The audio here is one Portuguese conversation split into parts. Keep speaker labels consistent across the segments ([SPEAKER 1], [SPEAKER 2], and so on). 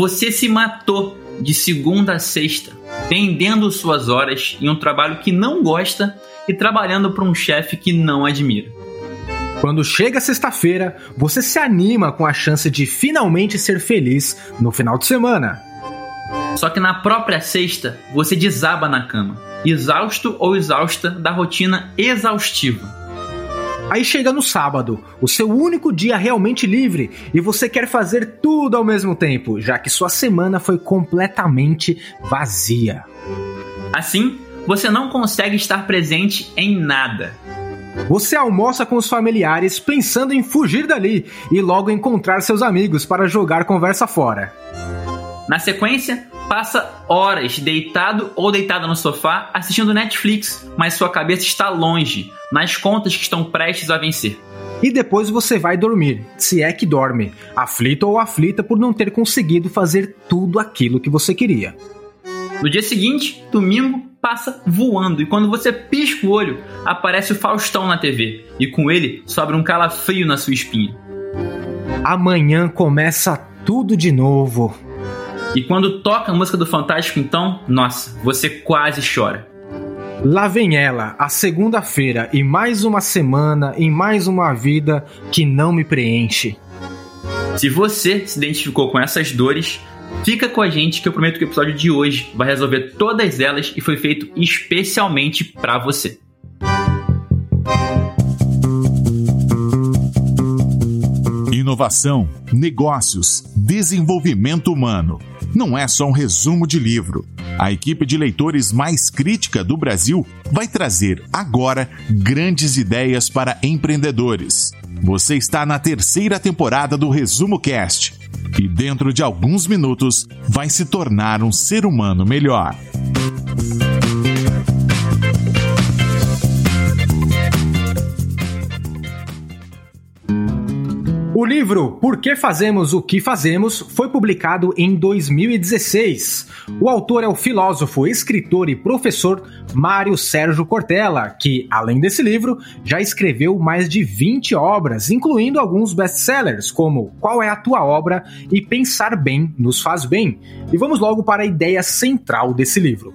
[SPEAKER 1] Você se matou de segunda a sexta, vendendo suas horas em um trabalho que não gosta e trabalhando para um chefe que não admira.
[SPEAKER 2] Quando chega sexta-feira, você se anima com a chance de finalmente ser feliz no final de semana.
[SPEAKER 1] Só que na própria sexta, você desaba na cama, exausto ou exausta da rotina exaustiva.
[SPEAKER 2] Aí chega no sábado, o seu único dia realmente livre, e você quer fazer tudo ao mesmo tempo, já que sua semana foi completamente vazia.
[SPEAKER 1] Assim, você não consegue estar presente em nada.
[SPEAKER 2] Você almoça com os familiares pensando em fugir dali e logo encontrar seus amigos para jogar conversa fora.
[SPEAKER 1] Na sequência, passa horas deitado ou deitada no sofá assistindo Netflix, mas sua cabeça está longe, nas contas que estão prestes a vencer.
[SPEAKER 2] E depois você vai dormir, se é que dorme, aflito ou aflita por não ter conseguido fazer tudo aquilo que você queria.
[SPEAKER 1] No dia seguinte, domingo, passa voando e quando você pisca o olho, aparece o Faustão na TV e com ele sobra um calafrio na sua espinha.
[SPEAKER 2] Amanhã começa tudo de novo.
[SPEAKER 1] E quando toca a música do Fantástico, então, nossa, você quase chora.
[SPEAKER 2] Lá vem ela, a segunda-feira, e mais uma semana, e mais uma vida que não me preenche.
[SPEAKER 1] Se você se identificou com essas dores, fica com a gente que eu prometo que o episódio de hoje vai resolver todas elas e foi feito especialmente para você.
[SPEAKER 3] Inovação, negócios, desenvolvimento humano. Não é só um resumo de livro a equipe de leitores mais crítica do Brasil vai trazer agora grandes ideias para empreendedores. Você está na terceira temporada do Resumo Cast e dentro de alguns minutos vai se tornar um ser humano melhor.
[SPEAKER 2] O livro Por que Fazemos o que Fazemos foi publicado em 2016. O autor é o filósofo, escritor e professor Mário Sérgio Cortella, que, além desse livro, já escreveu mais de 20 obras, incluindo alguns best-sellers, como Qual é a Tua Obra e Pensar Bem nos Faz Bem. E vamos logo para a ideia central desse livro.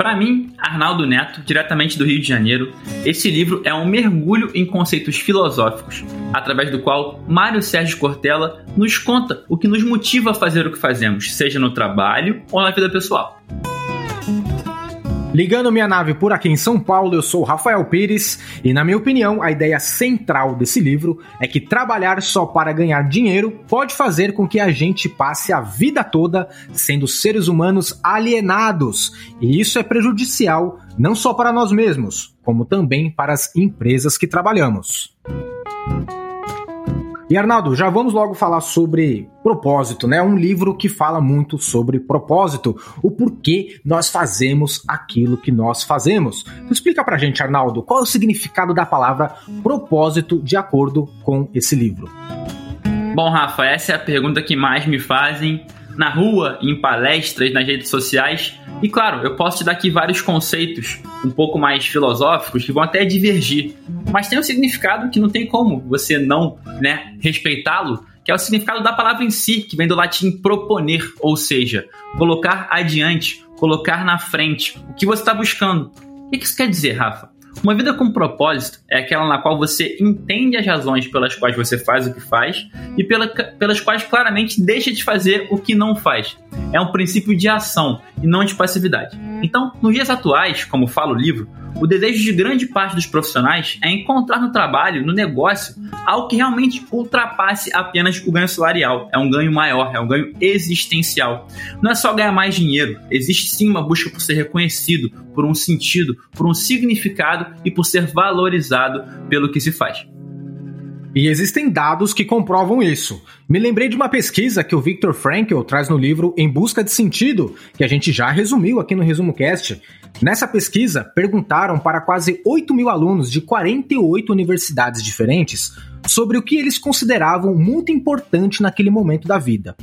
[SPEAKER 1] Para mim, Arnaldo Neto, diretamente do Rio de Janeiro, esse livro é um mergulho em conceitos filosóficos, através do qual Mário Sérgio Cortella nos conta o que nos motiva a fazer o que fazemos, seja no trabalho ou na vida pessoal.
[SPEAKER 2] Ligando minha nave por aqui em São Paulo, eu sou Rafael Pires e, na minha opinião, a ideia central desse livro é que trabalhar só para ganhar dinheiro pode fazer com que a gente passe a vida toda sendo seres humanos alienados, e isso é prejudicial não só para nós mesmos, como também para as empresas que trabalhamos. E Arnaldo, já vamos logo falar sobre propósito, né? Um livro que fala muito sobre propósito, o porquê nós fazemos aquilo que nós fazemos. Então, explica pra gente, Arnaldo, qual é o significado da palavra propósito de acordo com esse livro.
[SPEAKER 1] Bom, Rafa, essa é a pergunta que mais me fazem na rua, em palestras, nas redes sociais. E claro, eu posso te dar aqui vários conceitos um pouco mais filosóficos que vão até divergir, mas tem um significado que não tem como você não né, respeitá-lo, que é o significado da palavra em si, que vem do latim proponer, ou seja, colocar adiante, colocar na frente o que você está buscando. O que isso quer dizer, Rafa? Uma vida com propósito é aquela na qual você entende as razões pelas quais você faz o que faz e pela, pelas quais claramente deixa de fazer o que não faz. É um princípio de ação e não de passividade. Então, nos dias atuais, como fala o livro, o desejo de grande parte dos profissionais é encontrar no trabalho, no negócio, algo que realmente ultrapasse apenas o ganho salarial. É um ganho maior, é um ganho existencial. Não é só ganhar mais dinheiro, existe sim uma busca por ser reconhecido, por um sentido, por um significado e por ser valorizado pelo que se faz.
[SPEAKER 2] E existem dados que comprovam isso. Me lembrei de uma pesquisa que o Viktor Frankl traz no livro Em Busca de Sentido, que a gente já resumiu aqui no Resumo Cast. Nessa pesquisa, perguntaram para quase 8 mil alunos de 48 universidades diferentes sobre o que eles consideravam muito importante naquele momento da vida.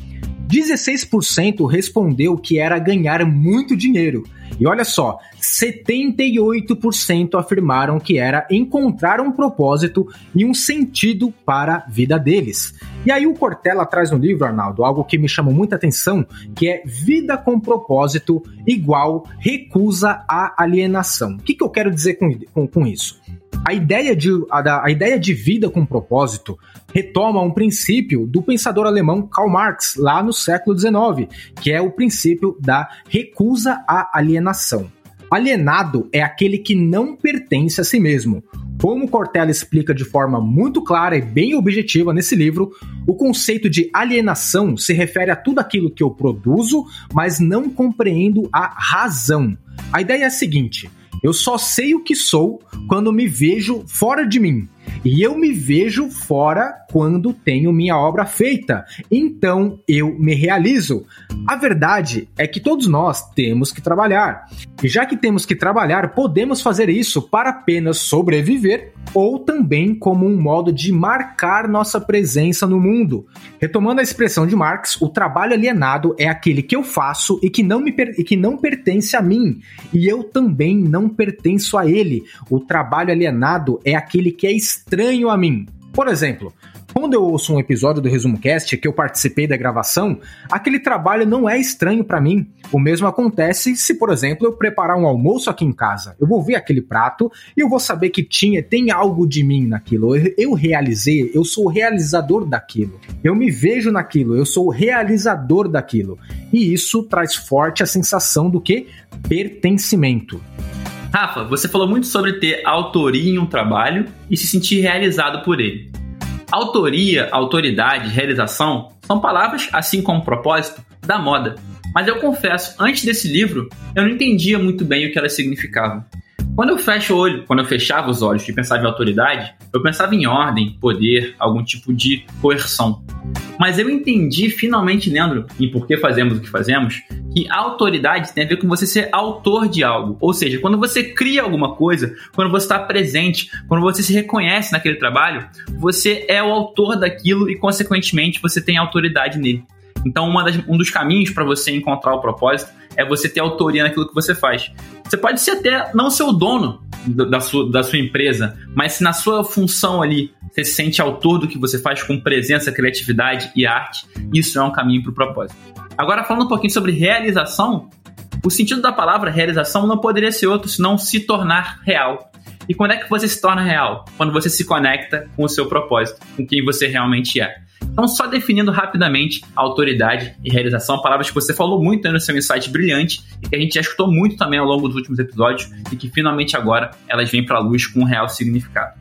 [SPEAKER 2] 16% respondeu que era ganhar muito dinheiro. E olha só, 78% afirmaram que era encontrar um propósito e um sentido para a vida deles. E aí o Cortella traz no livro, Arnaldo, algo que me chamou muita atenção, que é vida com propósito igual recusa à alienação. O que, que eu quero dizer com, com, com isso? A ideia, de, a, a ideia de vida com propósito retoma um princípio do pensador alemão Karl Marx, lá no século XIX, que é o princípio da recusa à alienação. Alienado é aquele que não pertence a si mesmo. Como Cortella explica de forma muito clara e bem objetiva nesse livro, o conceito de alienação se refere a tudo aquilo que eu produzo, mas não compreendo a razão. A ideia é a seguinte: eu só sei o que sou quando me vejo fora de mim. E eu me vejo fora quando tenho minha obra feita. Então eu me realizo. A verdade é que todos nós temos que trabalhar. E já que temos que trabalhar, podemos fazer isso para apenas sobreviver ou também como um modo de marcar nossa presença no mundo. Retomando a expressão de Marx, o trabalho alienado é aquele que eu faço e que não, me e que não pertence a mim, e eu também não pertenço a ele. O trabalho alienado é aquele que é estranho a mim. Por exemplo, quando eu ouço um episódio do Resumo Cast que eu participei da gravação, aquele trabalho não é estranho para mim. O mesmo acontece se, por exemplo, eu preparar um almoço aqui em casa. Eu vou ver aquele prato e eu vou saber que tinha, tem algo de mim naquilo. Eu, eu realizei, eu sou o realizador daquilo. Eu me vejo naquilo, eu sou o realizador daquilo. E isso traz forte a sensação do que pertencimento.
[SPEAKER 1] Rafa, você falou muito sobre ter autoria em um trabalho e se sentir realizado por ele. Autoria, autoridade, realização são palavras, assim como propósito, da moda. Mas eu confesso, antes desse livro, eu não entendia muito bem o que elas significavam. Quando eu fecho o olho, quando eu fechava os olhos e pensava em autoridade, eu pensava em ordem, poder, algum tipo de coerção. Mas eu entendi finalmente, lendo em Por que Fazemos o que Fazemos, que autoridade tem a ver com você ser autor de algo. Ou seja, quando você cria alguma coisa, quando você está presente, quando você se reconhece naquele trabalho, você é o autor daquilo e, consequentemente, você tem autoridade nele. Então, das, um dos caminhos para você encontrar o propósito é você ter autoria naquilo que você faz. Você pode ser até não ser o dono da sua, da sua empresa, mas se na sua função ali você se sente autor do que você faz com presença, criatividade e arte, isso é um caminho para o propósito. Agora, falando um pouquinho sobre realização, o sentido da palavra realização não poderia ser outro senão se tornar real. E quando é que você se torna real? Quando você se conecta com o seu propósito, com quem você realmente é. Então, só definindo rapidamente autoridade e realização, palavras que você falou muito no seu insight brilhante e que a gente já escutou muito também ao longo dos últimos episódios e que finalmente agora elas vêm para a luz com um real significado.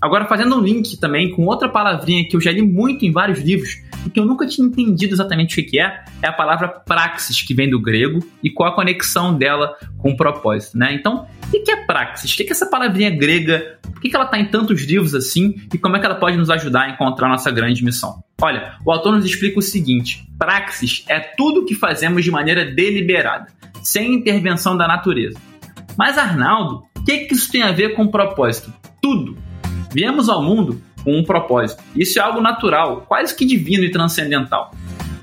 [SPEAKER 1] Agora, fazendo um link também com outra palavrinha que eu já li muito em vários livros e que eu nunca tinha entendido exatamente o que é, é a palavra praxis, que vem do grego, e qual a conexão dela com o propósito, né? Então, o que é praxis? O que é essa palavrinha grega? Por que ela está em tantos livros assim? E como é que ela pode nos ajudar a encontrar a nossa grande missão? Olha, o autor nos explica o seguinte: praxis é tudo que fazemos de maneira deliberada, sem intervenção da natureza. Mas, Arnaldo, o que, que isso tem a ver com propósito? Tudo. Viemos ao mundo com um propósito. Isso é algo natural, quase que divino e transcendental.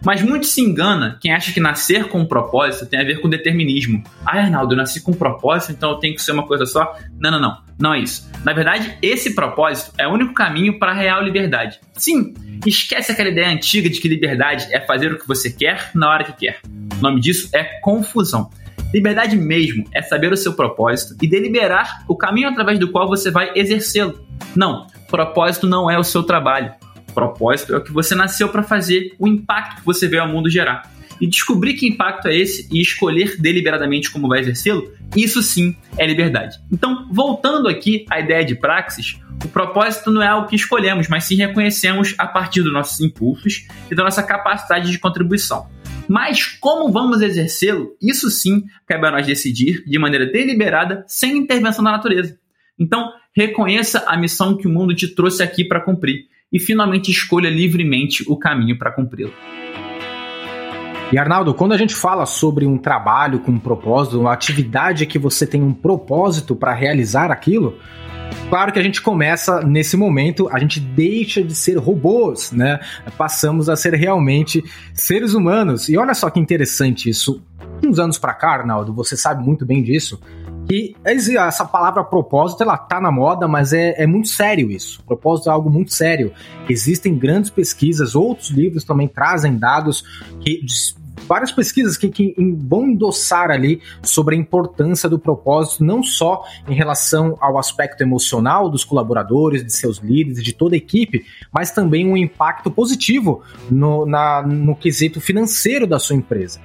[SPEAKER 1] Mas muito se engana quem acha que nascer com um propósito tem a ver com determinismo. Ah, Arnaldo, eu nasci com um propósito, então eu tenho que ser uma coisa só. Não, não, não. Não é isso. Na verdade, esse propósito é o único caminho para a real liberdade. Sim, esquece aquela ideia antiga de que liberdade é fazer o que você quer na hora que quer. O nome disso é confusão. Liberdade mesmo é saber o seu propósito e deliberar o caminho através do qual você vai exercê-lo. Não, propósito não é o seu trabalho. Propósito é o que você nasceu para fazer, o impacto que você veio ao mundo gerar. E descobrir que impacto é esse e escolher deliberadamente como vai exercê-lo, isso sim é liberdade. Então, voltando aqui à ideia de praxis, o propósito não é algo que escolhemos, mas sim reconhecemos a partir dos nossos impulsos e da nossa capacidade de contribuição. Mas como vamos exercê-lo, isso sim cabe a nós decidir de maneira deliberada, sem intervenção da natureza. Então, reconheça a missão que o mundo te trouxe aqui para cumprir e finalmente escolha livremente o caminho para cumpri-lo.
[SPEAKER 2] E Arnaldo, quando a gente fala sobre um trabalho com um propósito, uma atividade que você tem um propósito para realizar aquilo, Claro que a gente começa nesse momento, a gente deixa de ser robôs, né? Passamos a ser realmente seres humanos. E olha só que interessante isso. Uns anos para cá, Arnaldo, você sabe muito bem disso, que essa palavra propósito, ela tá na moda, mas é, é muito sério isso. Propósito é algo muito sério. Existem grandes pesquisas, outros livros também trazem dados que várias pesquisas que, que vão endossar ali sobre a importância do propósito, não só em relação ao aspecto emocional dos colaboradores, de seus líderes, de toda a equipe, mas também um impacto positivo no, na, no quesito financeiro da sua empresa.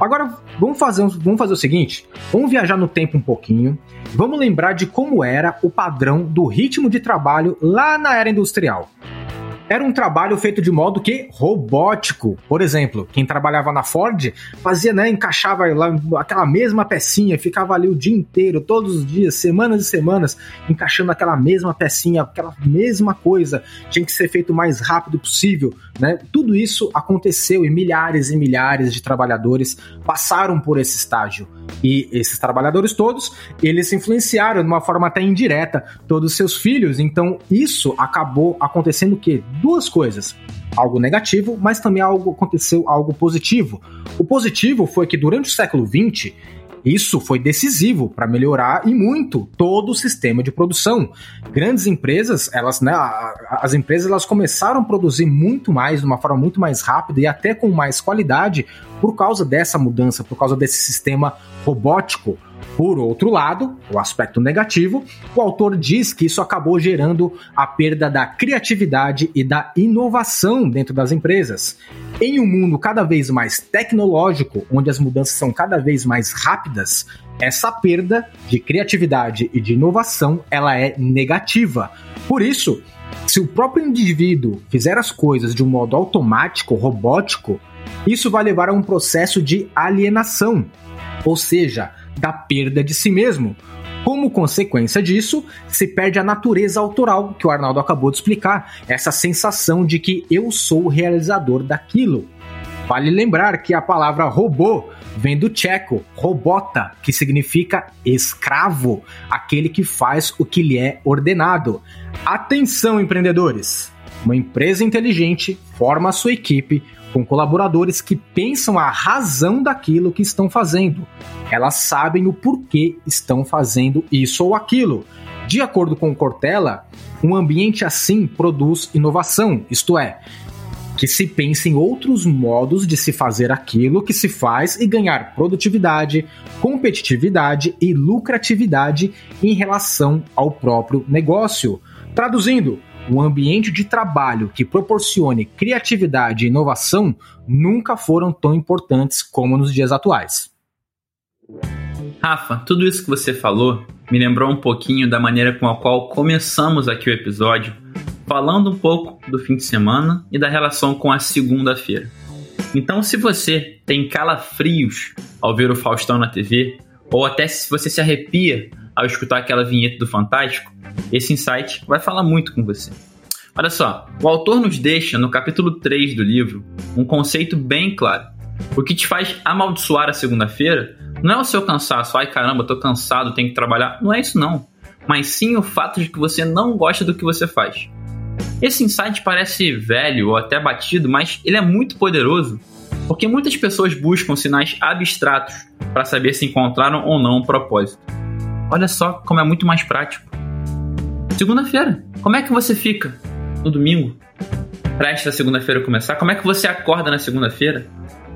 [SPEAKER 2] Agora, vamos fazer, vamos fazer o seguinte: vamos viajar no tempo um pouquinho, vamos lembrar de como era o padrão do ritmo de trabalho lá na era industrial era um trabalho feito de modo que robótico. Por exemplo, quem trabalhava na Ford fazia, né, encaixava lá aquela mesma pecinha, ficava ali o dia inteiro, todos os dias, semanas e semanas, encaixando aquela mesma pecinha, aquela mesma coisa. Tinha que ser feito o mais rápido possível, né? Tudo isso aconteceu e milhares e milhares de trabalhadores passaram por esse estágio. E esses trabalhadores todos, eles influenciaram de uma forma até indireta todos os seus filhos. Então, isso acabou acontecendo o quê? Duas coisas algo negativo, mas também algo aconteceu algo positivo. O positivo foi que durante o século XX isso foi decisivo para melhorar e muito todo o sistema de produção. Grandes empresas, elas, né, as empresas elas começaram a produzir muito mais, de uma forma muito mais rápida e até com mais qualidade por causa dessa mudança, por causa desse sistema robótico. Por outro lado, o aspecto negativo, o autor diz que isso acabou gerando a perda da criatividade e da inovação dentro das empresas. Em um mundo cada vez mais tecnológico, onde as mudanças são cada vez mais rápidas, essa perda de criatividade e de inovação, ela é negativa. Por isso, se o próprio indivíduo fizer as coisas de um modo automático, robótico, isso vai levar a um processo de alienação, ou seja, da perda de si mesmo. Como consequência disso, se perde a natureza autoral que o Arnaldo acabou de explicar, essa sensação de que eu sou o realizador daquilo. Vale lembrar que a palavra robô vem do tcheco robota, que significa escravo, aquele que faz o que lhe é ordenado. Atenção, empreendedores! Uma empresa inteligente forma sua equipe com colaboradores que pensam a razão daquilo que estão fazendo. Elas sabem o porquê estão fazendo isso ou aquilo. De acordo com Cortella, um ambiente assim produz inovação, isto é, que se pense em outros modos de se fazer aquilo que se faz e ganhar produtividade, competitividade e lucratividade em relação ao próprio negócio. Traduzindo, um ambiente de trabalho que proporcione criatividade e inovação nunca foram tão importantes como nos dias atuais.
[SPEAKER 1] Rafa, tudo isso que você falou me lembrou um pouquinho da maneira com a qual começamos aqui o episódio, falando um pouco do fim de semana e da relação com a segunda-feira. Então, se você tem calafrios ao ver o Faustão na TV, ou até se você se arrepia ao escutar aquela vinheta do Fantástico, esse insight vai falar muito com você. Olha só, o autor nos deixa no capítulo 3 do livro um conceito bem claro. O que te faz amaldiçoar a segunda-feira não é o seu cansaço, ai caramba, tô cansado, tenho que trabalhar. Não é isso não. Mas sim o fato de que você não gosta do que você faz. Esse insight parece velho ou até batido, mas ele é muito poderoso porque muitas pessoas buscam sinais abstratos para saber se encontraram ou não um propósito. Olha só como é muito mais prático. Segunda-feira, como é que você fica no domingo? Prestes a segunda-feira começar, como é que você acorda na segunda-feira?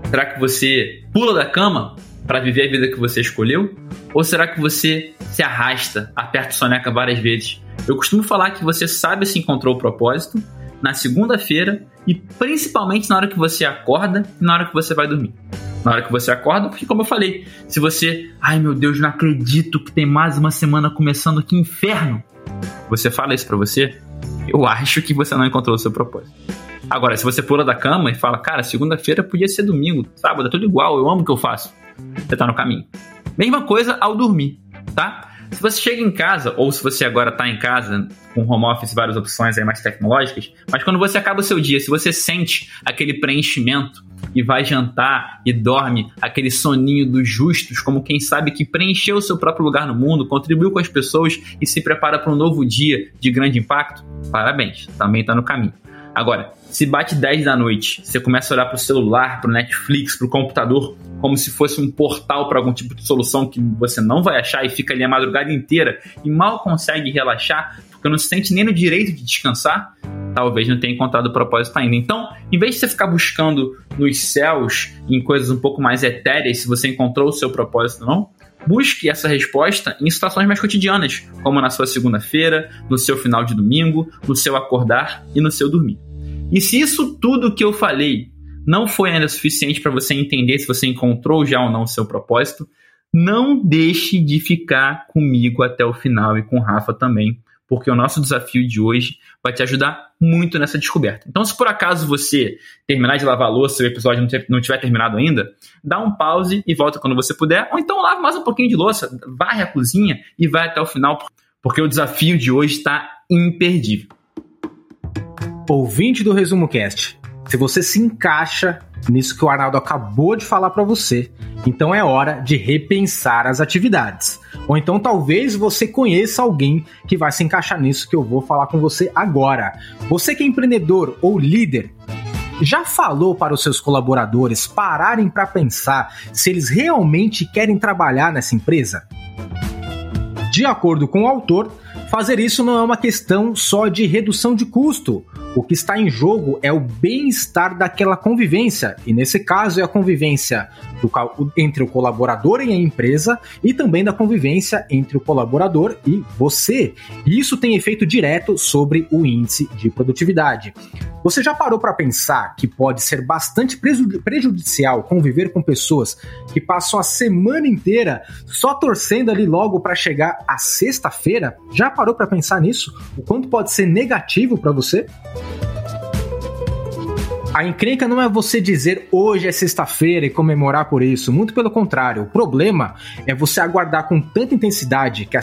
[SPEAKER 1] Será que você pula da cama para viver a vida que você escolheu? Ou será que você se arrasta, aperta o soneca várias vezes? Eu costumo falar que você sabe se encontrou o propósito na segunda-feira e principalmente na hora que você acorda e na hora que você vai dormir. Na hora que você acorda, porque como eu falei, se você, ai meu Deus, não acredito que tem mais uma semana começando, que inferno você fala isso para você, eu acho que você não encontrou o seu propósito. Agora, se você pula da cama e fala, cara, segunda-feira podia ser domingo, sábado, é tudo igual, eu amo o que eu faço. Você tá no caminho. Mesma coisa ao dormir, tá? Se você chega em casa, ou se você agora está em casa, com home office, várias opções aí mais tecnológicas, mas quando você acaba o seu dia, se você sente aquele preenchimento e vai jantar e dorme aquele soninho dos justos, como quem sabe que preencheu o seu próprio lugar no mundo, contribuiu com as pessoas e se prepara para um novo dia de grande impacto, parabéns, também está no caminho. Agora, se bate 10 da noite, você começa a olhar para o celular, para o Netflix, para o computador, como se fosse um portal para algum tipo de solução que você não vai achar e fica ali a madrugada inteira e mal consegue relaxar, porque não se sente nem no direito de descansar, talvez não tenha encontrado o propósito ainda. Então, em vez de você ficar buscando nos céus, em coisas um pouco mais etéreas, se você encontrou o seu propósito ou não, busque essa resposta em situações mais cotidianas, como na sua segunda-feira, no seu final de domingo, no seu acordar e no seu dormir. E se isso tudo que eu falei não foi ainda suficiente para você entender se você encontrou já ou não o seu propósito, não deixe de ficar comigo até o final e com o Rafa também, porque o nosso desafio de hoje vai te ajudar muito nessa descoberta. Então, se por acaso você terminar de lavar a louça e o episódio não tiver terminado ainda, dá um pause e volta quando você puder, ou então lava mais um pouquinho de louça, varre a cozinha e vai até o final, porque o desafio de hoje está imperdível.
[SPEAKER 2] Ouvinte do Resumo Cast, se você se encaixa nisso que o Arnaldo acabou de falar para você, então é hora de repensar as atividades. Ou então talvez você conheça alguém que vai se encaixar nisso que eu vou falar com você agora. Você que é empreendedor ou líder, já falou para os seus colaboradores pararem para pensar se eles realmente querem trabalhar nessa empresa? De acordo com o autor, fazer isso não é uma questão só de redução de custo o que está em jogo é o bem-estar daquela convivência, e nesse caso é a convivência do, entre o colaborador e a empresa, e também da convivência entre o colaborador e você. E isso tem efeito direto sobre o índice de produtividade. Você já parou para pensar que pode ser bastante prejudicial conviver com pessoas que passam a semana inteira só torcendo ali logo para chegar a sexta-feira? Já parou para pensar nisso? O quanto pode ser negativo para você? A encrenca não é você dizer hoje é sexta-feira e comemorar por isso. Muito pelo contrário. O problema é você aguardar com tanta intensidade que a,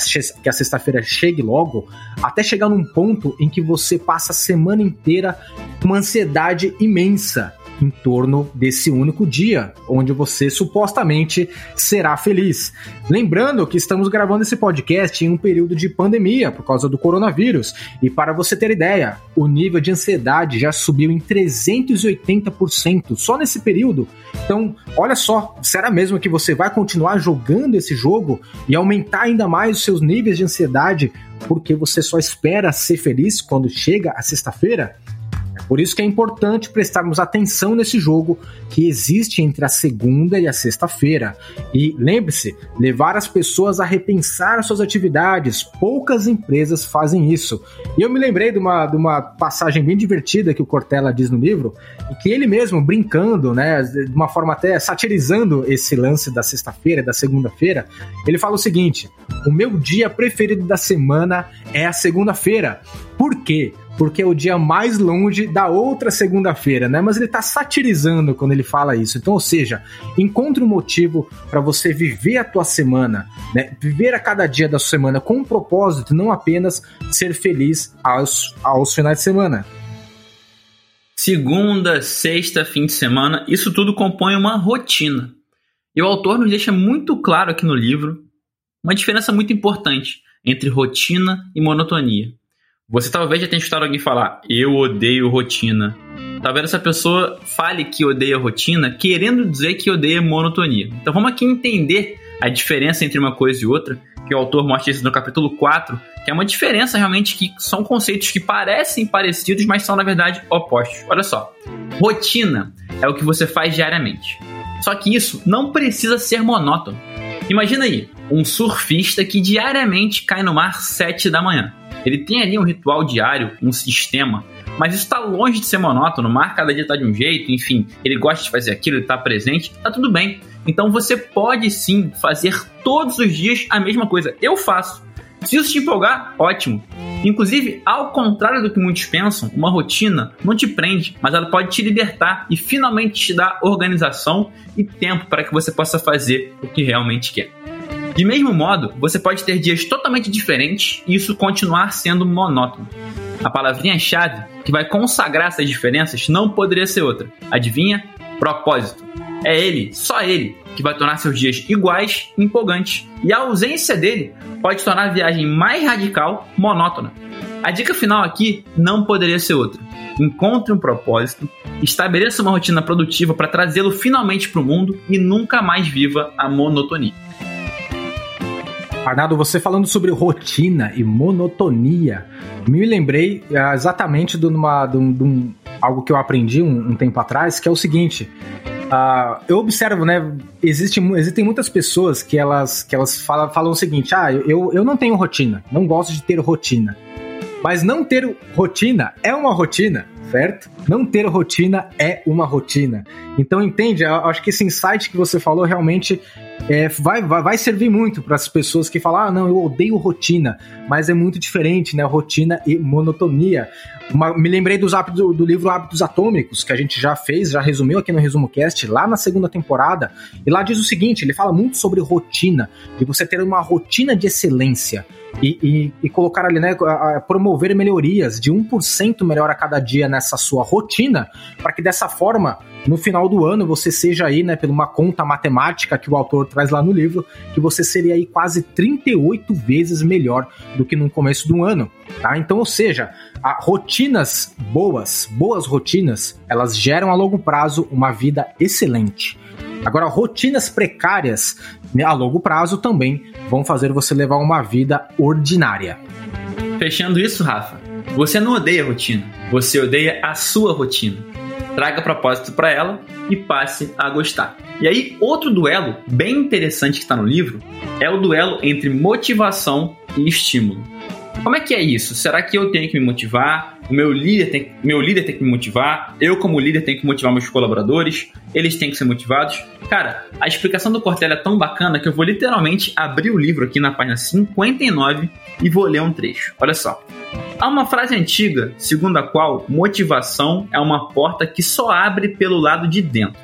[SPEAKER 2] sexta-feira chegue logo, até chegar num ponto em que você passa a semana inteira com uma ansiedade imensa em torno desse único dia, onde você supostamente será feliz. Lembrando que estamos gravando esse podcast em um período de pandemia por causa do coronavírus, e para você ter ideia, o nível de ansiedade já subiu em 380% só nesse período. Então, olha só, será mesmo que você vai continuar jogando esse jogo e aumentar ainda mais os seus níveis de ansiedade porque você só espera ser feliz quando chega a sexta-feira? Por isso que é importante prestarmos atenção nesse jogo que existe entre a segunda e a sexta-feira. E lembre-se, levar as pessoas a repensar as suas atividades. Poucas empresas fazem isso. E eu me lembrei de uma, de uma passagem bem divertida que o Cortella diz no livro, em que ele mesmo, brincando, né, de uma forma até satirizando esse lance da sexta-feira, da segunda-feira, ele fala o seguinte: o meu dia preferido da semana é a segunda-feira. Por quê? Porque é o dia mais longe da outra segunda-feira, né? Mas ele tá satirizando quando ele fala isso. Então, ou seja, encontre um motivo para você viver a tua semana, né? Viver a cada dia da sua semana com um propósito, não apenas ser feliz aos, aos finais de semana.
[SPEAKER 1] Segunda, sexta, fim de semana, isso tudo compõe uma rotina. E o autor nos deixa muito claro aqui no livro uma diferença muito importante entre rotina e monotonia. Você talvez já tenha escutado alguém falar, eu odeio rotina. Talvez essa pessoa fale que odeia rotina, querendo dizer que odeia monotonia. Então vamos aqui entender a diferença entre uma coisa e outra, que o autor mostra isso no capítulo 4, que é uma diferença realmente que são conceitos que parecem parecidos, mas são na verdade opostos. Olha só, rotina é o que você faz diariamente. Só que isso não precisa ser monótono. Imagina aí, um surfista que diariamente cai no mar 7 da manhã. Ele tem ali um ritual diário, um sistema, mas isso está longe de ser monótono. Mar cada dia está de um jeito, enfim, ele gosta de fazer aquilo, ele está presente, tá tudo bem. Então você pode sim fazer todos os dias a mesma coisa. Eu faço. Se isso te empolgar, ótimo. Inclusive, ao contrário do que muitos pensam, uma rotina não te prende, mas ela pode te libertar e finalmente te dar organização e tempo para que você possa fazer o que realmente quer. De mesmo modo, você pode ter dias totalmente diferentes e isso continuar sendo monótono. A palavrinha-chave que vai consagrar essas diferenças não poderia ser outra. Adivinha? Propósito. É ele, só ele, que vai tornar seus dias iguais e empolgantes. E a ausência dele pode tornar a viagem mais radical monótona. A dica final aqui não poderia ser outra. Encontre um propósito, estabeleça uma rotina produtiva para trazê-lo finalmente para o mundo e nunca mais viva a monotonia.
[SPEAKER 2] Arnaldo, você falando sobre rotina e monotonia, me lembrei ah, exatamente de, uma, de, um, de um, algo que eu aprendi um, um, tempo atrás, que é o seguinte. Uh, eu observo, né? Existe, existem muitas pessoas que elas, que elas falam, falam o seguinte: ah, eu, eu não tenho rotina, não gosto de ter rotina. Mas não ter rotina é uma rotina, certo? Não ter rotina é uma rotina. Então, entende? Eu acho que esse insight que você falou realmente é, vai, vai, vai, servir muito para as pessoas que falam: ah, não, eu odeio rotina, mas é muito diferente, né? Rotina e monotonia. Uma, me lembrei dos hábitos, do, livro Hábitos Atômicos, que a gente já fez, já resumiu aqui no Resumo Cast, lá na segunda temporada. E lá diz o seguinte: ele fala muito sobre rotina, de você ter uma rotina de excelência e, e, e, colocar ali, né, promover melhorias de 1% melhor a cada dia nessa sua rotina, para que dessa forma, no final do ano, você seja aí, né, por uma conta matemática que o autor traz lá no livro, que você seria aí quase 38 vezes melhor do que no começo do ano, tá? Então, ou seja, rotinas boas, boas rotinas, elas geram a longo prazo uma vida excelente. Agora, rotinas precárias né, a longo prazo também vão fazer você levar uma vida ordinária.
[SPEAKER 1] Fechando isso, Rafa, você não odeia rotina, você odeia a sua rotina. Traga propósito para ela e passe a gostar. E aí, outro duelo bem interessante que está no livro é o duelo entre motivação e estímulo. Como é que é isso? Será que eu tenho que me motivar? O meu líder tem, meu líder tem que me motivar? Eu, como líder, tenho que motivar meus colaboradores? Eles têm que ser motivados? Cara, a explicação do Cortella é tão bacana que eu vou literalmente abrir o livro aqui na página 59 e vou ler um trecho. Olha só. Há uma frase antiga, segundo a qual motivação é uma porta que só abre pelo lado de dentro.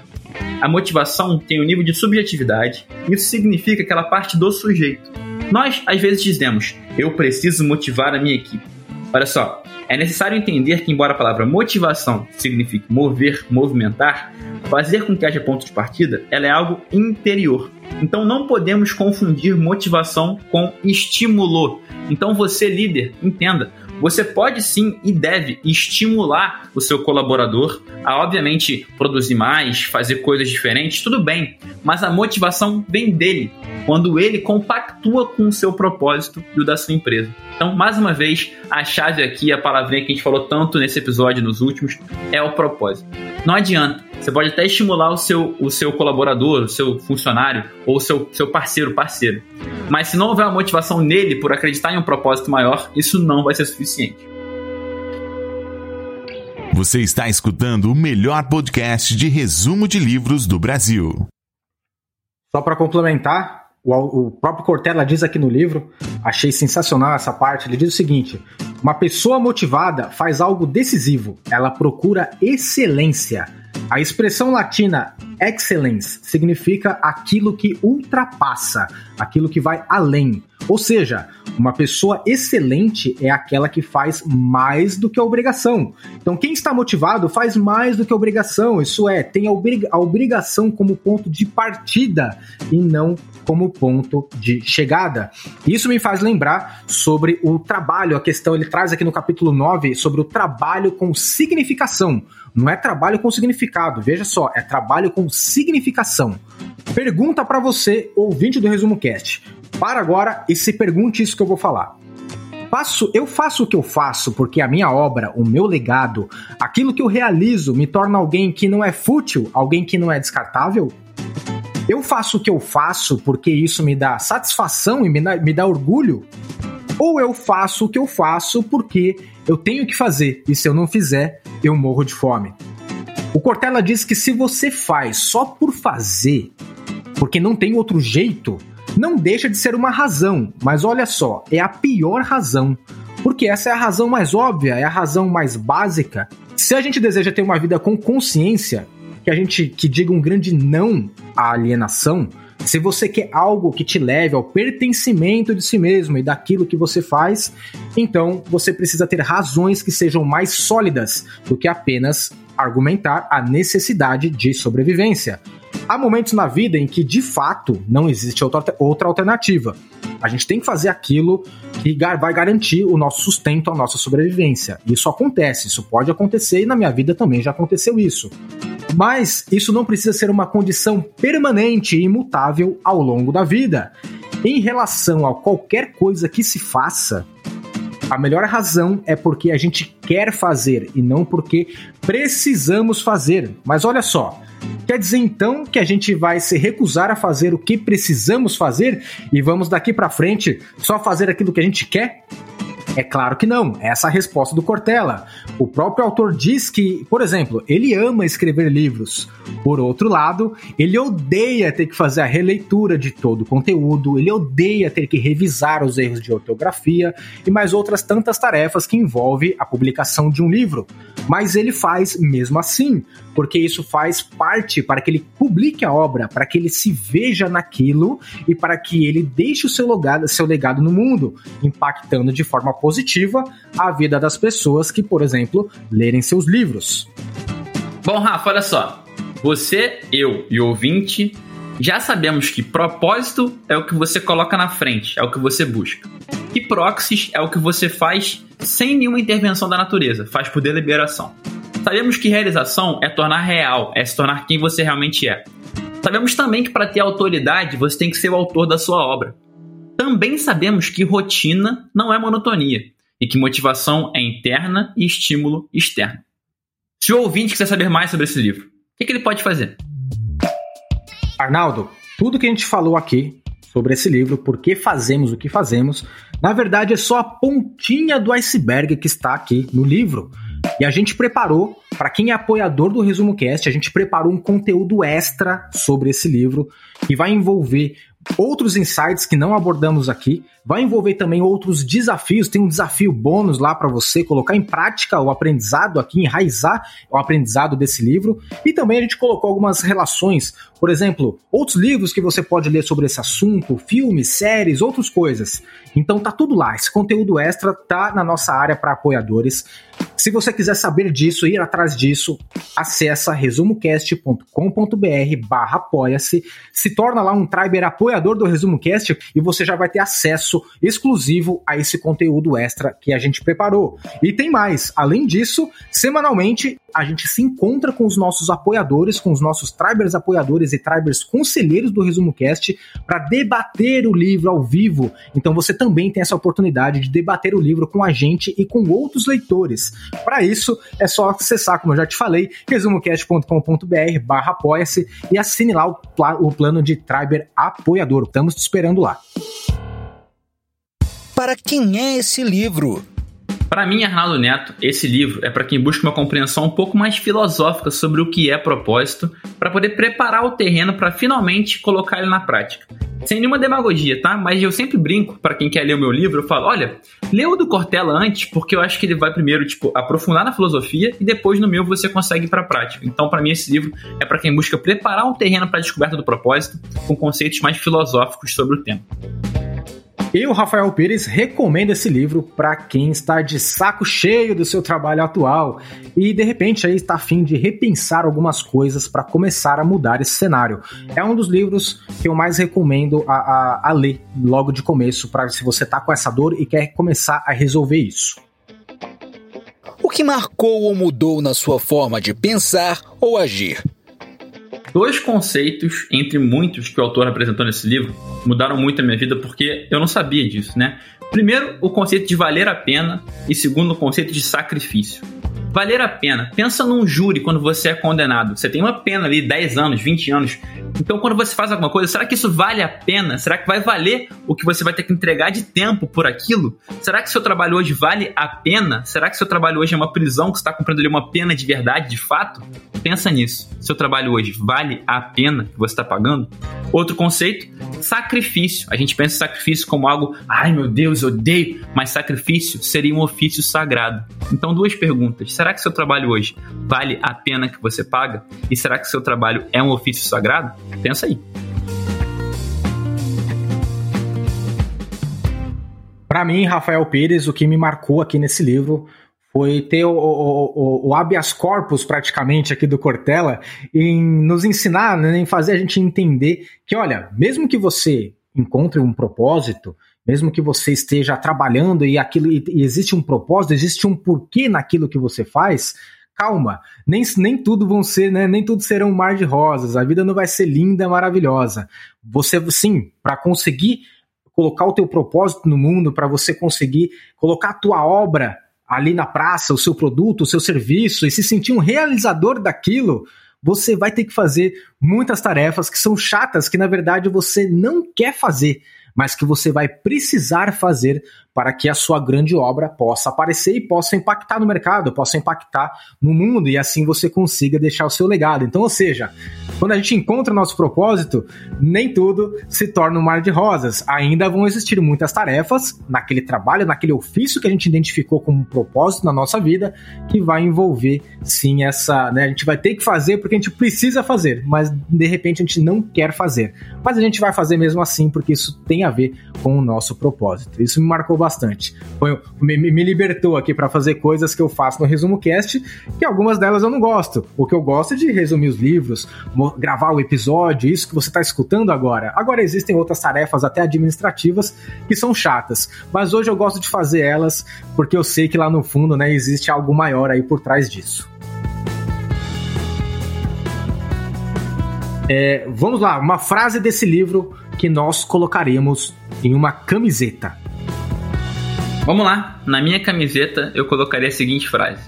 [SPEAKER 1] A motivação tem um nível de subjetividade, isso significa aquela parte do sujeito nós, às vezes, dizemos: eu preciso motivar a minha equipe. Olha só, é necessário entender que, embora a palavra motivação signifique mover, movimentar, fazer com que haja ponto de partida, ela é algo interior. Então não podemos confundir motivação com estímulo. Então você, líder, entenda, você pode sim e deve estimular o seu colaborador a, obviamente, produzir mais, fazer coisas diferentes, tudo bem, mas a motivação vem dele, quando ele compactua com o seu propósito e o da sua empresa. Então, mais uma vez, a chave aqui, a palavrinha que a gente falou tanto nesse episódio nos últimos, é o propósito. Não adianta. Você pode até estimular o seu, o seu colaborador, o seu funcionário ou o seu, seu parceiro, parceiro. Mas se não houver uma motivação nele por acreditar em um propósito maior, isso não vai ser suficiente.
[SPEAKER 3] Você está escutando o melhor podcast de resumo de livros do Brasil.
[SPEAKER 2] Só para complementar, o, o próprio Cortella diz aqui no livro, achei sensacional essa parte. Ele diz o seguinte: uma pessoa motivada faz algo decisivo, ela procura excelência. A expressão latina excellence significa aquilo que ultrapassa, aquilo que vai além. Ou seja, uma pessoa excelente é aquela que faz mais do que a obrigação. Então, quem está motivado faz mais do que a obrigação. Isso é, tem a, obrig a obrigação como ponto de partida e não como ponto de chegada. Isso me faz lembrar sobre o trabalho, a questão, ele traz aqui no capítulo 9 sobre o trabalho com significação. Não é trabalho com significado, veja só, é trabalho com significação. Pergunta para você, ouvinte do Resumo Cast. Para agora e se pergunte isso que eu vou falar. Faço, eu faço o que eu faço porque a minha obra, o meu legado, aquilo que eu realizo me torna alguém que não é fútil, alguém que não é descartável? Eu faço o que eu faço porque isso me dá satisfação e me dá, me dá orgulho? Ou eu faço o que eu faço porque eu tenho que fazer e se eu não fizer, eu morro de fome? O Cortella diz que se você faz só por fazer, porque não tem outro jeito, não deixa de ser uma razão, mas olha só, é a pior razão. Porque essa é a razão mais óbvia, é a razão mais básica. Se a gente deseja ter uma vida com consciência, que a gente que diga um grande não à alienação, se você quer algo que te leve ao pertencimento de si mesmo e daquilo que você faz, então você precisa ter razões que sejam mais sólidas do que apenas argumentar a necessidade de sobrevivência. Há momentos na vida em que, de fato, não existe outra, outra alternativa. A gente tem que fazer aquilo que vai garantir o nosso sustento, a nossa sobrevivência. Isso acontece, isso pode acontecer e na minha vida também já aconteceu isso. Mas isso não precisa ser uma condição permanente e imutável ao longo da vida. Em relação a qualquer coisa que se faça, a melhor razão é porque a gente quer fazer e não porque precisamos fazer. Mas olha só, Quer dizer então que a gente vai se recusar a fazer o que precisamos fazer e vamos daqui para frente só fazer aquilo que a gente quer? É claro que não, essa é a resposta do Cortella. O próprio autor diz que, por exemplo, ele ama escrever livros. Por outro lado, ele odeia ter que fazer a releitura de todo o conteúdo, ele odeia ter que revisar os erros de ortografia e mais outras tantas tarefas que envolve a publicação de um livro. Mas ele faz mesmo assim, porque isso faz parte para que ele publique a obra, para que ele se veja naquilo e para que ele deixe o seu legado, seu legado no mundo, impactando de forma positiva a vida das pessoas que, por exemplo, lerem seus livros.
[SPEAKER 1] Bom, Rafa, olha só. Você, eu e o ouvinte já sabemos que propósito é o que você coloca na frente, é o que você busca. E proxys é o que você faz sem nenhuma intervenção da natureza, faz por deliberação. Sabemos que realização é tornar real, é se tornar quem você realmente é. Sabemos também que para ter autoridade você tem que ser o autor da sua obra. Também sabemos que rotina não é monotonia e que motivação é interna e estímulo externo. Se o ouvinte quiser saber mais sobre esse livro, o que, que ele pode fazer?
[SPEAKER 2] Arnaldo, tudo que a gente falou aqui sobre esse livro, por que fazemos o que fazemos, na verdade é só a pontinha do iceberg que está aqui no livro. E a gente preparou, para quem é apoiador do Resumo Cast, a gente preparou um conteúdo extra sobre esse livro que vai envolver outros insights que não abordamos aqui. Vai envolver também outros desafios. Tem um desafio bônus lá para você colocar em prática o aprendizado aqui, enraizar o aprendizado desse livro. E também a gente colocou algumas relações, por exemplo, outros livros que você pode ler sobre esse assunto, filmes, séries, outras coisas. Então tá tudo lá. Esse conteúdo extra tá na nossa área para apoiadores. Se você quiser saber disso, ir atrás disso, acessa resumocast.com.br barra apoia-se, se torna lá um Triber apoiador do Resumo Cast e você já vai ter acesso exclusivo a esse conteúdo extra que a gente preparou. E tem mais, além disso, semanalmente a gente se encontra com os nossos apoiadores, com os nossos Tribers apoiadores e Tribers conselheiros do Resumo Cast para debater o livro ao vivo. Então você também tem essa oportunidade de debater o livro com a gente e com outros leitores. Para isso, é só acessar, como eu já te falei, resumocast.com.br barra apoia-se e assine lá o, o plano de Triber apoiador. Estamos te esperando lá.
[SPEAKER 4] Para quem é esse livro?
[SPEAKER 1] Para mim, Arnaldo Neto, esse livro é para quem busca uma compreensão um pouco mais filosófica sobre o que é propósito, para poder preparar o terreno para finalmente colocar ele na prática. Sem nenhuma demagogia, tá? Mas eu sempre brinco para quem quer ler o meu livro, eu falo, olha, lê o do Cortella antes, porque eu acho que ele vai primeiro, tipo, aprofundar na filosofia e depois no meu você consegue ir para prática. Então, para mim esse livro é para quem busca preparar o terreno para a descoberta do propósito com conceitos mais filosóficos sobre o tema.
[SPEAKER 2] Eu, Rafael Pires, recomendo esse livro para quem está de saco cheio do seu trabalho atual e de repente aí está afim de repensar algumas coisas para começar a mudar esse cenário. É um dos livros que eu mais recomendo a, a, a ler logo de começo, para se você está com essa dor e quer começar a resolver isso.
[SPEAKER 4] O que marcou ou mudou na sua forma de pensar ou agir?
[SPEAKER 1] Dois conceitos, entre muitos que o autor apresentou nesse livro, mudaram muito a minha vida porque eu não sabia disso, né? Primeiro, o conceito de valer a pena e segundo, o conceito de sacrifício. Valer a pena. Pensa num júri quando você é condenado. Você tem uma pena ali, 10 anos, 20 anos. Então, quando você faz alguma coisa, será que isso vale a pena? Será que vai valer o que você vai ter que entregar de tempo por aquilo? Será que seu trabalho hoje vale a pena? Será que seu trabalho hoje é uma prisão que está cumprindo ali uma pena de verdade, de fato? Pensa nisso. Seu trabalho hoje vale a pena que você está pagando? Outro conceito, sacrifício. A gente pensa sacrifício como algo, ai meu Deus, odeio, mas sacrifício seria um ofício sagrado. Então, duas perguntas. Será que seu trabalho hoje vale a pena que você paga? E será que seu trabalho é um ofício sagrado? Pensa aí.
[SPEAKER 2] Para mim, Rafael Pires, o que me marcou aqui nesse livro foi ter o, o, o, habeas corpus praticamente aqui do Cortella em nos ensinar, né, em fazer a gente entender que, olha, mesmo que você encontre um propósito, mesmo que você esteja trabalhando e aquilo e existe um propósito, existe um porquê naquilo que você faz, calma, nem, nem tudo vão ser, né, nem tudo serão mar de rosas, a vida não vai ser linda, maravilhosa. Você sim, para conseguir colocar o teu propósito no mundo, para você conseguir colocar a tua obra ali na praça, o seu produto, o seu serviço e se sentir um realizador daquilo, você vai ter que fazer muitas tarefas que são chatas, que na verdade você não quer fazer, mas que você vai precisar fazer para que a sua grande obra possa aparecer e possa impactar no mercado, possa impactar no mundo e assim você consiga deixar o seu legado. Então, ou seja, quando a gente encontra o nosso propósito, nem tudo se torna um mar de rosas. Ainda vão existir muitas tarefas naquele trabalho, naquele ofício que a gente identificou como um propósito na nossa vida, que vai envolver sim essa, né, a gente vai ter que fazer porque a gente precisa fazer, mas de repente a gente não quer fazer. Mas a gente vai fazer mesmo assim porque isso tem a ver com o nosso propósito. Isso me marcou bastante. Foi, me, me libertou aqui para fazer coisas que eu faço no Resumo Cast, que algumas delas eu não gosto. O que eu gosto é de resumir os livros, gravar o episódio, isso que você está escutando agora. Agora existem outras tarefas, até administrativas, que são chatas. Mas hoje eu gosto de fazer elas porque eu sei que lá no fundo né, existe algo maior aí por trás disso. É, vamos lá, uma frase desse livro que nós colocaremos em uma camiseta.
[SPEAKER 1] Vamos lá, na minha camiseta eu colocaria a seguinte frase: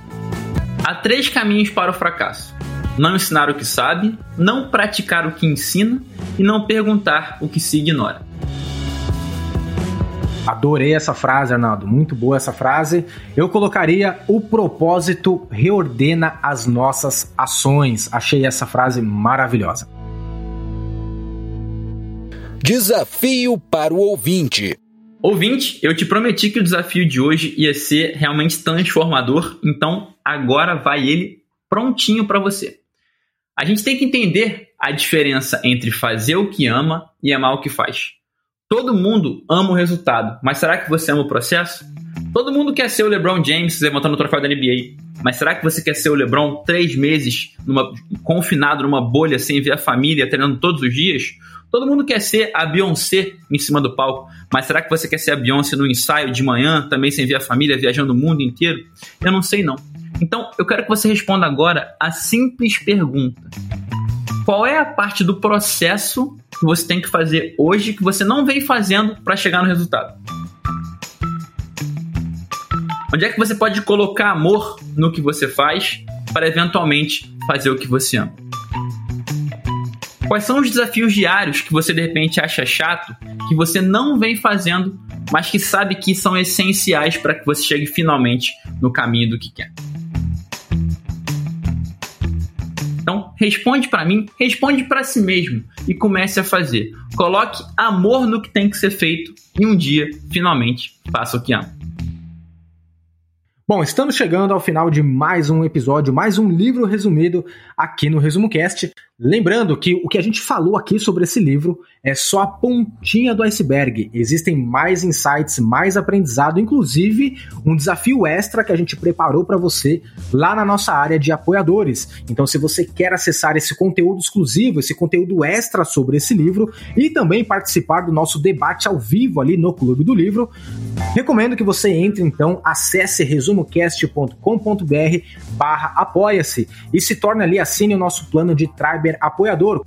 [SPEAKER 1] Há três caminhos para o fracasso: não ensinar o que sabe, não praticar o que ensina e não perguntar o que se ignora.
[SPEAKER 2] Adorei essa frase, Arnaldo. Muito boa essa frase. Eu colocaria o propósito reordena as nossas ações. Achei essa frase maravilhosa.
[SPEAKER 4] Desafio para o ouvinte.
[SPEAKER 1] Ouvinte, eu te prometi que o desafio de hoje ia ser realmente transformador, então agora vai ele prontinho para você. A gente tem que entender a diferença entre fazer o que ama e amar o que faz. Todo mundo ama o resultado, mas será que você ama o processo? Todo mundo quer ser o LeBron James levantando o troféu da NBA, mas será que você quer ser o LeBron três meses numa, confinado numa bolha sem ver a família, treinando todos os dias? Todo mundo quer ser a Beyoncé em cima do palco, mas será que você quer ser a Beyoncé no ensaio de manhã, também sem ver a família, viajando o mundo inteiro? Eu não sei não. Então, eu quero que você responda agora a simples pergunta. Qual é a parte do processo que você tem que fazer hoje que você não vem fazendo para chegar no resultado? Onde é que você pode colocar amor no que você faz para eventualmente fazer o que você ama? Quais são os desafios diários que você de repente acha chato, que você não vem fazendo, mas que sabe que são essenciais para que você chegue finalmente no caminho do que quer? Então, responde para mim, responde para si mesmo e comece a fazer. Coloque amor no que tem que ser feito e um dia, finalmente, faça o que ama.
[SPEAKER 2] Bom, estamos chegando ao final de mais um episódio, mais um livro resumido aqui no Resumo Cast. Lembrando que o que a gente falou aqui sobre esse livro é só a pontinha do iceberg. Existem mais insights, mais aprendizado, inclusive um desafio extra que a gente preparou para você lá na nossa área de apoiadores. Então, se você quer acessar esse conteúdo exclusivo, esse conteúdo extra sobre esse livro e também participar do nosso debate ao vivo ali no Clube do Livro, recomendo que você entre então, acesse resumocast.com.br/barra apoia-se e se torne ali, assine o nosso plano de Tribe apoiador.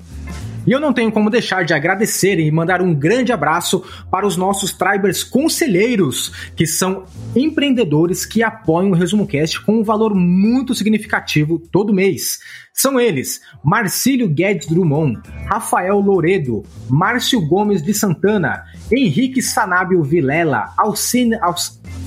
[SPEAKER 2] E eu não tenho como deixar de agradecer e mandar um grande abraço para os nossos Tribers conselheiros, que são empreendedores que apoiam o Resumo Cast com um valor muito significativo todo mês. São eles: Marcílio Guedes Drummond, Rafael Loredo, Márcio Gomes de Santana, Henrique Sanábio Vilela, Alcina,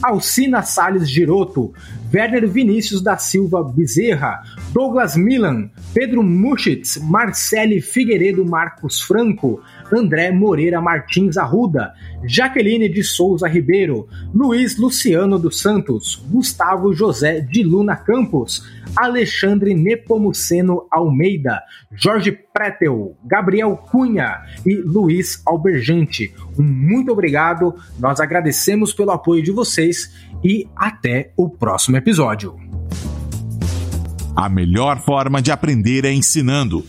[SPEAKER 2] Alcina Salles Giroto, Werner Vinícius da Silva Bezerra, Douglas Milan, Pedro Muschitz, Marcele Figueiredo Marcos Franco, André Moreira Martins Arruda, Jaqueline de Souza Ribeiro, Luiz Luciano dos Santos, Gustavo José de Luna Campos, Alexandre Nepomuceno Almeida, Jorge Pretel, Gabriel Cunha e Luiz Albergente. Um muito obrigado, nós agradecemos pelo apoio de vocês e até o próximo episódio.
[SPEAKER 3] A melhor forma de aprender é ensinando.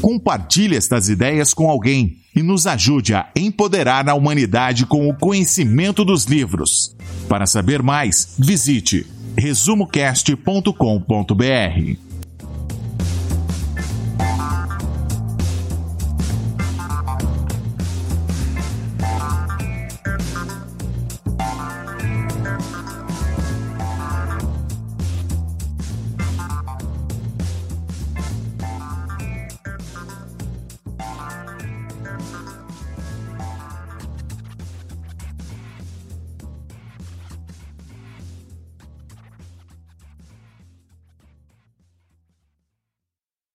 [SPEAKER 3] Compartilhe estas ideias com alguém e nos ajude a empoderar a humanidade com o conhecimento dos livros. Para saber mais, visite resumocast.com.br.